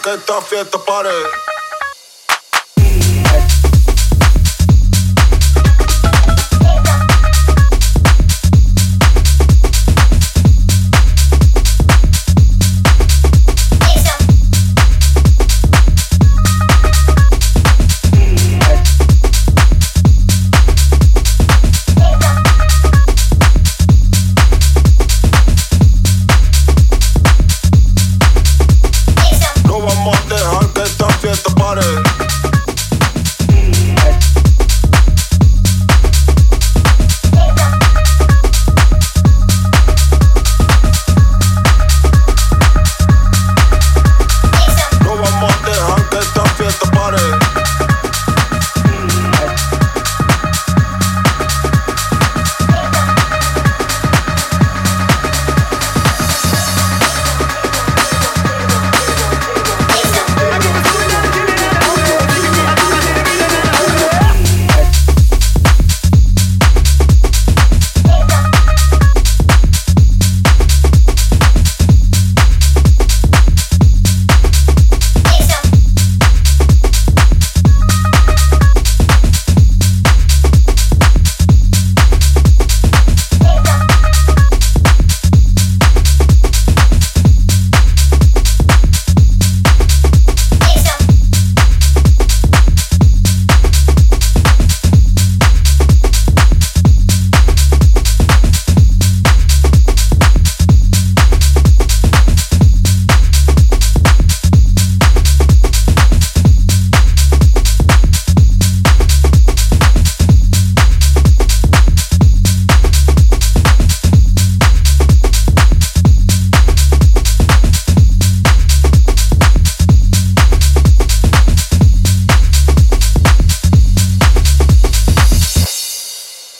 que esta fiesta pare.